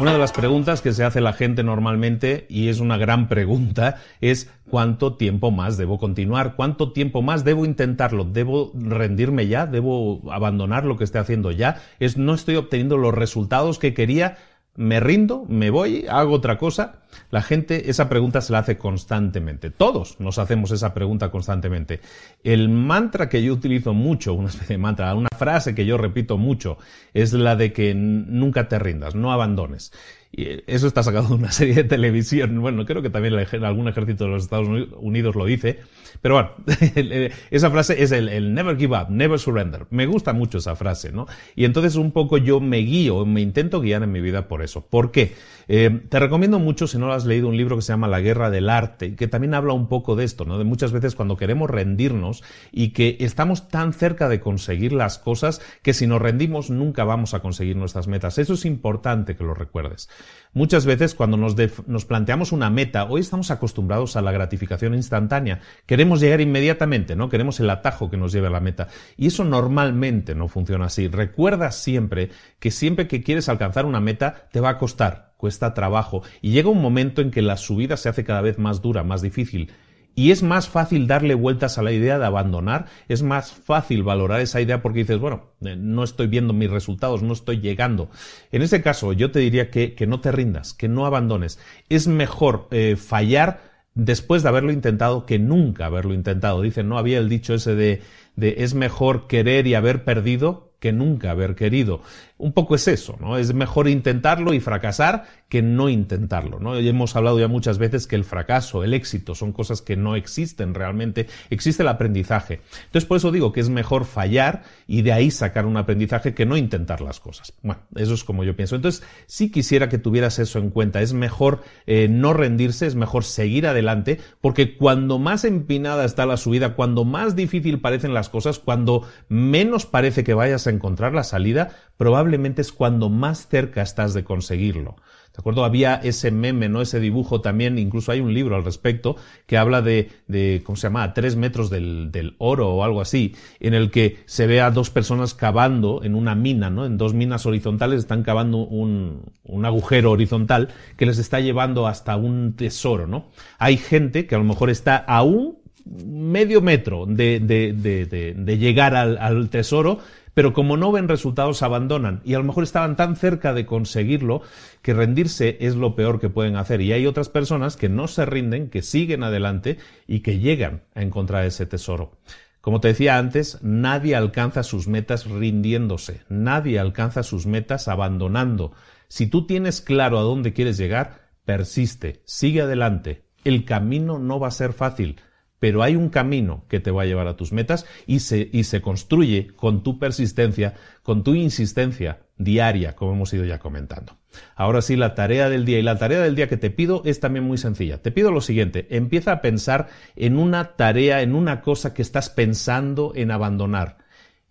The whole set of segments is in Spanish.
Una de las preguntas que se hace la gente normalmente, y es una gran pregunta, es ¿cuánto tiempo más debo continuar? ¿Cuánto tiempo más debo intentarlo? ¿Debo rendirme ya? ¿Debo abandonar lo que esté haciendo ya? ¿Es no estoy obteniendo los resultados que quería? me rindo, me voy, hago otra cosa. La gente esa pregunta se la hace constantemente. Todos nos hacemos esa pregunta constantemente. El mantra que yo utilizo mucho, una especie de mantra, una frase que yo repito mucho, es la de que nunca te rindas, no abandones. Y eso está sacado de una serie de televisión. Bueno, creo que también algún ejército de los Estados Unidos lo dice. Pero bueno, esa frase es el, never give up, never surrender. Me gusta mucho esa frase, ¿no? Y entonces un poco yo me guío, me intento guiar en mi vida por eso. ¿Por qué? Eh, te recomiendo mucho, si no lo has leído, un libro que se llama La Guerra del Arte, que también habla un poco de esto, ¿no? De muchas veces cuando queremos rendirnos y que estamos tan cerca de conseguir las cosas que si nos rendimos nunca vamos a conseguir nuestras metas. Eso es importante que lo recuerdes. Muchas veces cuando nos, nos, planteamos una meta, hoy estamos acostumbrados a la gratificación instantánea. Queremos llegar inmediatamente, ¿no? Queremos el atajo que nos lleve a la meta. Y eso normalmente no funciona así. Recuerda siempre que siempre que quieres alcanzar una meta, te va a costar, cuesta trabajo. Y llega un momento en que la subida se hace cada vez más dura, más difícil. Y es más fácil darle vueltas a la idea de abandonar, es más fácil valorar esa idea porque dices, bueno, eh, no estoy viendo mis resultados, no estoy llegando. En ese caso, yo te diría que, que no te rindas, que no abandones. Es mejor eh, fallar después de haberlo intentado que nunca haberlo intentado. Dicen, no había el dicho ese de, de es mejor querer y haber perdido que nunca haber querido un poco es eso, ¿no? Es mejor intentarlo y fracasar que no intentarlo, ¿no? Y hemos hablado ya muchas veces que el fracaso, el éxito son cosas que no existen realmente, existe el aprendizaje. Entonces por eso digo que es mejor fallar y de ahí sacar un aprendizaje que no intentar las cosas. Bueno, eso es como yo pienso. Entonces sí quisiera que tuvieras eso en cuenta. Es mejor eh, no rendirse, es mejor seguir adelante, porque cuando más empinada está la subida, cuando más difícil parecen las cosas, cuando menos parece que vayas a encontrar la salida, probablemente es cuando más cerca estás de conseguirlo. ¿De acuerdo? Había ese meme, ¿no? Ese dibujo también, incluso hay un libro al respecto que habla de, de ¿cómo se llama? A tres metros del, del, oro o algo así, en el que se ve a dos personas cavando en una mina, ¿no? En dos minas horizontales están cavando un, un agujero horizontal que les está llevando hasta un tesoro, ¿no? Hay gente que a lo mejor está aún medio metro de, de, llegar al, al tesoro, pero como no ven resultados abandonan y a lo mejor estaban tan cerca de conseguirlo que rendirse es lo peor que pueden hacer y hay otras personas que no se rinden, que siguen adelante y que llegan a encontrar ese tesoro. Como te decía antes, nadie alcanza sus metas rindiéndose, nadie alcanza sus metas abandonando. Si tú tienes claro a dónde quieres llegar, persiste, sigue adelante. El camino no va a ser fácil, pero hay un camino que te va a llevar a tus metas y se, y se construye con tu persistencia, con tu insistencia diaria, como hemos ido ya comentando. Ahora sí, la tarea del día y la tarea del día que te pido es también muy sencilla. Te pido lo siguiente, empieza a pensar en una tarea, en una cosa que estás pensando en abandonar.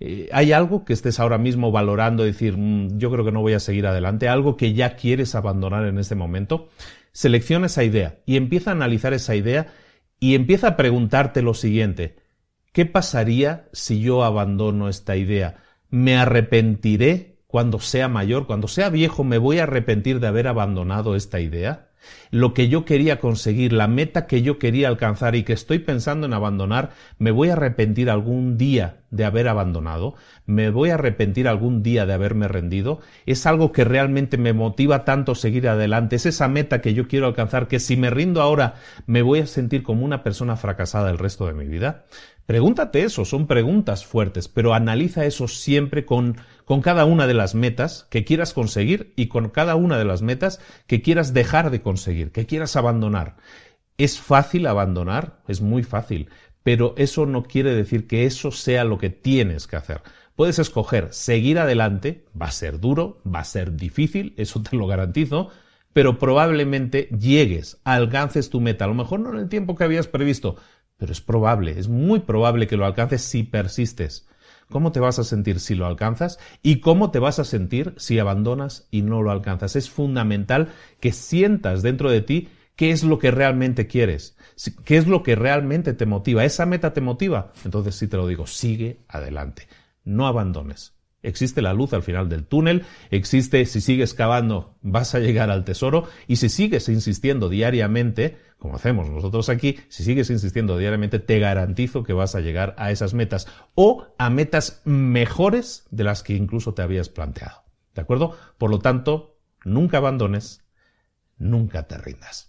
Eh, ¿Hay algo que estés ahora mismo valorando, decir, mm, yo creo que no voy a seguir adelante? ¿Algo que ya quieres abandonar en este momento? Selecciona esa idea y empieza a analizar esa idea y empieza a preguntarte lo siguiente, ¿qué pasaría si yo abandono esta idea? ¿Me arrepentiré cuando sea mayor, cuando sea viejo, me voy a arrepentir de haber abandonado esta idea? Lo que yo quería conseguir, la meta que yo quería alcanzar y que estoy pensando en abandonar, me voy a arrepentir algún día de haber abandonado, me voy a arrepentir algún día de haberme rendido, es algo que realmente me motiva tanto seguir adelante, es esa meta que yo quiero alcanzar que si me rindo ahora me voy a sentir como una persona fracasada el resto de mi vida. Pregúntate eso, son preguntas fuertes, pero analiza eso siempre con, con cada una de las metas que quieras conseguir y con cada una de las metas que quieras dejar de conseguir, que quieras abandonar. Es fácil abandonar, es muy fácil, pero eso no quiere decir que eso sea lo que tienes que hacer. Puedes escoger seguir adelante, va a ser duro, va a ser difícil, eso te lo garantizo, pero probablemente llegues, alcances tu meta, a lo mejor no en el tiempo que habías previsto, pero es probable, es muy probable que lo alcances si persistes. ¿Cómo te vas a sentir si lo alcanzas? ¿Y cómo te vas a sentir si abandonas y no lo alcanzas? Es fundamental que sientas dentro de ti qué es lo que realmente quieres, qué es lo que realmente te motiva. ¿Esa meta te motiva? Entonces sí te lo digo, sigue adelante, no abandones. Existe la luz al final del túnel, existe si sigues cavando vas a llegar al tesoro y si sigues insistiendo diariamente, como hacemos nosotros aquí, si sigues insistiendo diariamente te garantizo que vas a llegar a esas metas o a metas mejores de las que incluso te habías planteado. ¿De acuerdo? Por lo tanto, nunca abandones, nunca te rindas.